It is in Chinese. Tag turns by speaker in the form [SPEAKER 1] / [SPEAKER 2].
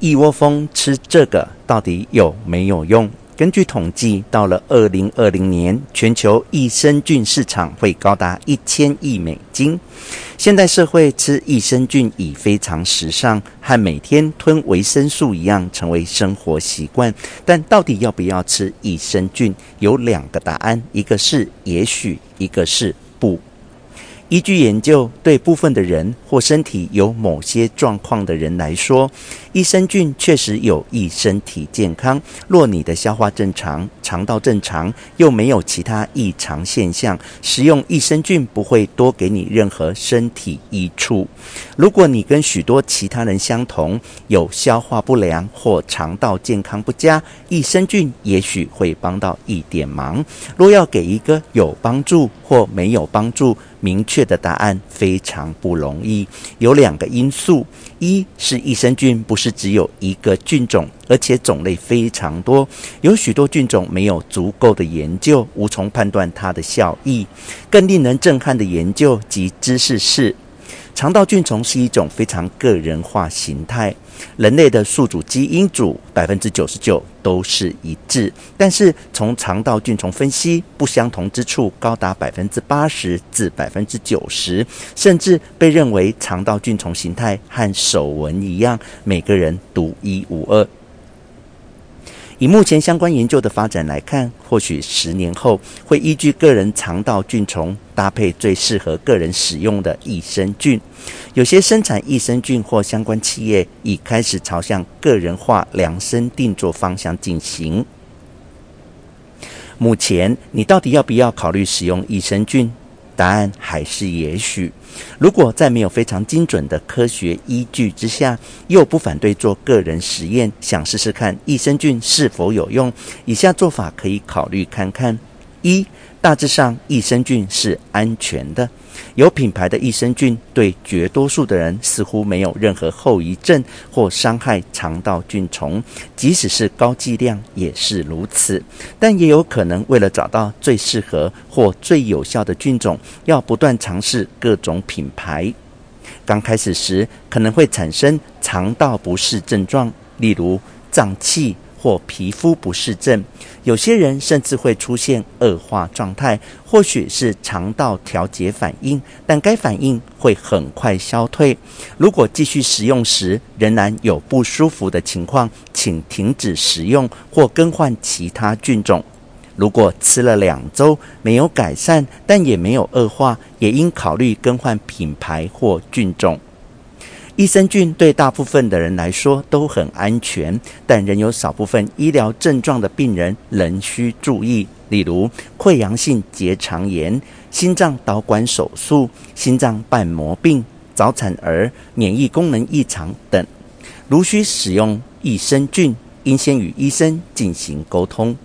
[SPEAKER 1] 一窝蜂吃这个到底有没有用？根据统计，到了二零二零年，全球益生菌市场会高达一千亿美金。现代社会吃益生菌已非常时尚，和每天吞维生素一样，成为生活习惯。但到底要不要吃益生菌？有两个答案，一个是也许，一个是不。依据研究，对部分的人或身体有某些状况的人来说，益生菌确实有益身体健康。若你的消化正常、肠道正常，又没有其他异常现象，食用益生菌不会多给你任何身体益处。如果你跟许多其他人相同，有消化不良或肠道健康不佳，益生菌也许会帮到一点忙。若要给一个有帮助或没有帮助，明确的答案非常不容易，有两个因素：一是益生菌不是只有一个菌种，而且种类非常多，有许多菌种没有足够的研究，无从判断它的效益。更令人震撼的研究及知识是，肠道菌虫是一种非常个人化形态。人类的宿主基因组百分之九十九都是一致，但是从肠道菌虫分析，不相同之处高达百分之八十至百分之九十，甚至被认为肠道菌虫形态和手纹一样，每个人独一无二。以目前相关研究的发展来看，或许十年后会依据个人肠道菌丛搭配最适合个人使用的益生菌。有些生产益生菌或相关企业已开始朝向个人化量身定做方向进行。目前，你到底要不要考虑使用益生菌？答案还是也许。如果在没有非常精准的科学依据之下，又不反对做个人实验，想试试看益生菌是否有用，以下做法可以考虑看看：一。大致上，益生菌是安全的。有品牌的益生菌对绝多数的人似乎没有任何后遗症或伤害肠道菌丛，即使是高剂量也是如此。但也有可能为了找到最适合或最有效的菌种，要不断尝试各种品牌。刚开始时可能会产生肠道不适症状，例如胀气。或皮肤不适症，有些人甚至会出现恶化状态，或许是肠道调节反应，但该反应会很快消退。如果继续使用时仍然有不舒服的情况，请停止使用或更换其他菌种。如果吃了两周没有改善，但也没有恶化，也应考虑更换品牌或菌种。益生菌对大部分的人来说都很安全，但仍有少部分医疗症状的病人仍需注意，例如溃疡性结肠炎、心脏导管手术、心脏瓣膜病、早产儿、免疫功能异常等。如需使用益生菌，应先与医生进行沟通。